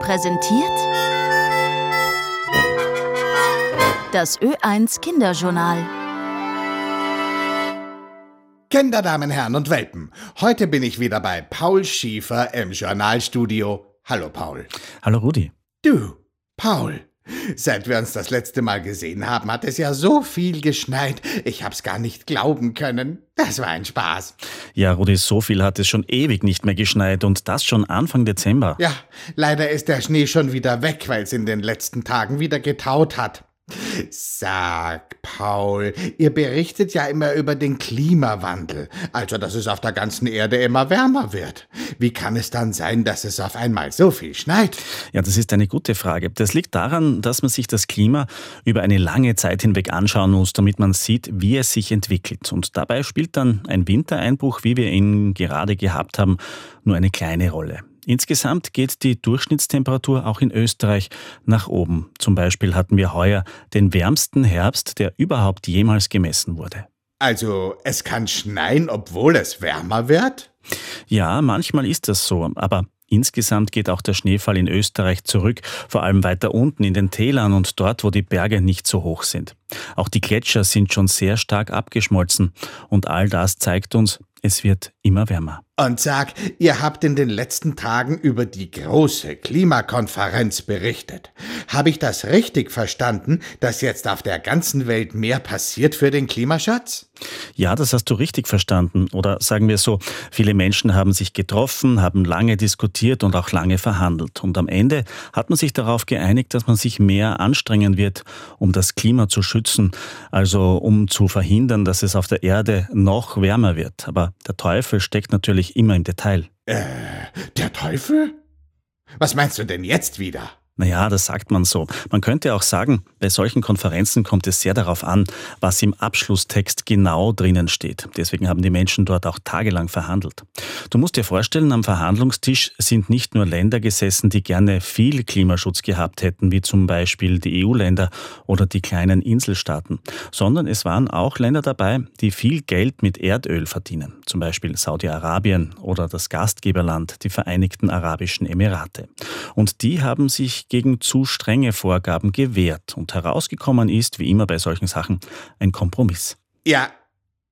präsentiert das Ö1 Kinderjournal. Kinder, Damen, Herren und Welpen, heute bin ich wieder bei Paul Schiefer im Journalstudio. Hallo Paul. Hallo Rudi. Du, Paul. Seit wir uns das letzte Mal gesehen haben, hat es ja so viel geschneit. Ich hab's gar nicht glauben können. Das war ein Spaß. Ja, Rudi, so viel hat es schon ewig nicht mehr geschneit und das schon Anfang Dezember. Ja, leider ist der Schnee schon wieder weg, weil es in den letzten Tagen wieder getaut hat. Sag, Paul, ihr berichtet ja immer über den Klimawandel, also dass es auf der ganzen Erde immer wärmer wird. Wie kann es dann sein, dass es auf einmal so viel schneit? Ja, das ist eine gute Frage. Das liegt daran, dass man sich das Klima über eine lange Zeit hinweg anschauen muss, damit man sieht, wie es sich entwickelt. Und dabei spielt dann ein Wintereinbruch, wie wir ihn gerade gehabt haben, nur eine kleine Rolle. Insgesamt geht die Durchschnittstemperatur auch in Österreich nach oben. Zum Beispiel hatten wir heuer den wärmsten Herbst, der überhaupt jemals gemessen wurde. Also es kann schneien, obwohl es wärmer wird? Ja, manchmal ist das so, aber Insgesamt geht auch der Schneefall in Österreich zurück, vor allem weiter unten in den Tälern und dort, wo die Berge nicht so hoch sind. Auch die Gletscher sind schon sehr stark abgeschmolzen und all das zeigt uns, es wird immer wärmer. Und sag, ihr habt in den letzten Tagen über die große Klimakonferenz berichtet. Habe ich das richtig verstanden, dass jetzt auf der ganzen Welt mehr passiert für den Klimaschutz? Ja, das hast du richtig verstanden. Oder sagen wir so, viele Menschen haben sich getroffen, haben lange diskutiert und auch lange verhandelt. Und am Ende hat man sich darauf geeinigt, dass man sich mehr anstrengen wird, um das Klima zu schützen, also um zu verhindern, dass es auf der Erde noch wärmer wird. Aber der Teufel steckt natürlich immer im Detail. Äh, der Teufel? Was meinst du denn jetzt wieder? Naja, das sagt man so. Man könnte auch sagen, bei solchen Konferenzen kommt es sehr darauf an, was im Abschlusstext genau drinnen steht. Deswegen haben die Menschen dort auch tagelang verhandelt. Du musst dir vorstellen, am Verhandlungstisch sind nicht nur Länder gesessen, die gerne viel Klimaschutz gehabt hätten, wie zum Beispiel die EU-Länder oder die kleinen Inselstaaten, sondern es waren auch Länder dabei, die viel Geld mit Erdöl verdienen, zum Beispiel Saudi-Arabien oder das Gastgeberland, die Vereinigten Arabischen Emirate. Und die haben sich gegen zu strenge Vorgaben gewehrt und herausgekommen ist, wie immer bei solchen Sachen, ein Kompromiss. Ja,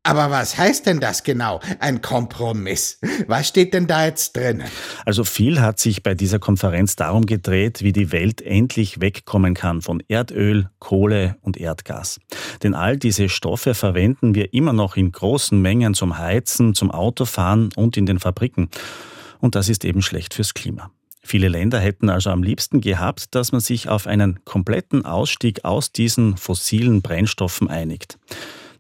aber was heißt denn das genau? Ein Kompromiss? Was steht denn da jetzt drin? Also viel hat sich bei dieser Konferenz darum gedreht, wie die Welt endlich wegkommen kann von Erdöl, Kohle und Erdgas. Denn all diese Stoffe verwenden wir immer noch in großen Mengen zum Heizen, zum Autofahren und in den Fabriken. Und das ist eben schlecht fürs Klima. Viele Länder hätten also am liebsten gehabt, dass man sich auf einen kompletten Ausstieg aus diesen fossilen Brennstoffen einigt.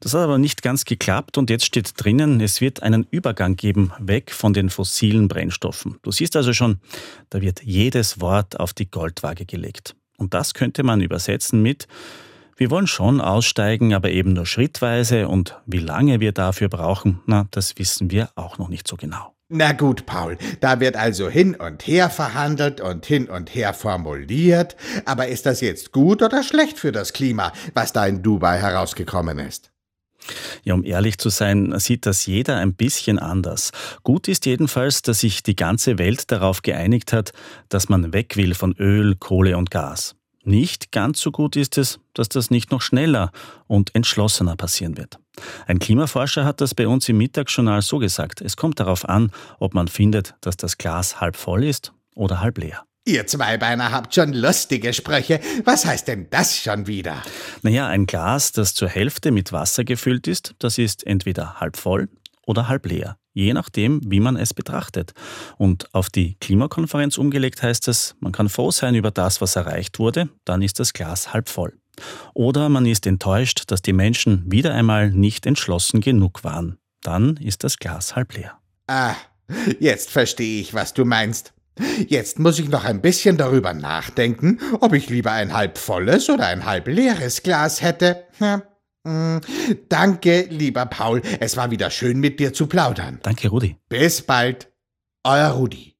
Das hat aber nicht ganz geklappt und jetzt steht drinnen, es wird einen Übergang geben, weg von den fossilen Brennstoffen. Du siehst also schon, da wird jedes Wort auf die Goldwaage gelegt. Und das könnte man übersetzen mit, wir wollen schon aussteigen, aber eben nur schrittweise und wie lange wir dafür brauchen, na, das wissen wir auch noch nicht so genau. Na gut, Paul, da wird also hin und her verhandelt und hin und her formuliert. Aber ist das jetzt gut oder schlecht für das Klima, was da in Dubai herausgekommen ist? Ja, um ehrlich zu sein, sieht das jeder ein bisschen anders. Gut ist jedenfalls, dass sich die ganze Welt darauf geeinigt hat, dass man weg will von Öl, Kohle und Gas. Nicht ganz so gut ist es, dass das nicht noch schneller und entschlossener passieren wird. Ein Klimaforscher hat das bei uns im Mittagsjournal so gesagt. Es kommt darauf an, ob man findet, dass das Glas halb voll ist oder halb leer. Ihr Zweibeiner habt schon lustige Sprüche. Was heißt denn das schon wieder? Naja, ein Glas, das zur Hälfte mit Wasser gefüllt ist, das ist entweder halb voll oder halb leer je nachdem, wie man es betrachtet. Und auf die Klimakonferenz umgelegt heißt es, man kann froh sein über das, was erreicht wurde, dann ist das Glas halb voll. Oder man ist enttäuscht, dass die Menschen wieder einmal nicht entschlossen genug waren. Dann ist das Glas halb leer. Ah, jetzt verstehe ich, was du meinst. Jetzt muss ich noch ein bisschen darüber nachdenken, ob ich lieber ein halb volles oder ein halb leeres Glas hätte. Hm. Mm, danke, lieber Paul. Es war wieder schön mit dir zu plaudern. Danke, Rudi. Bis bald. Euer Rudi.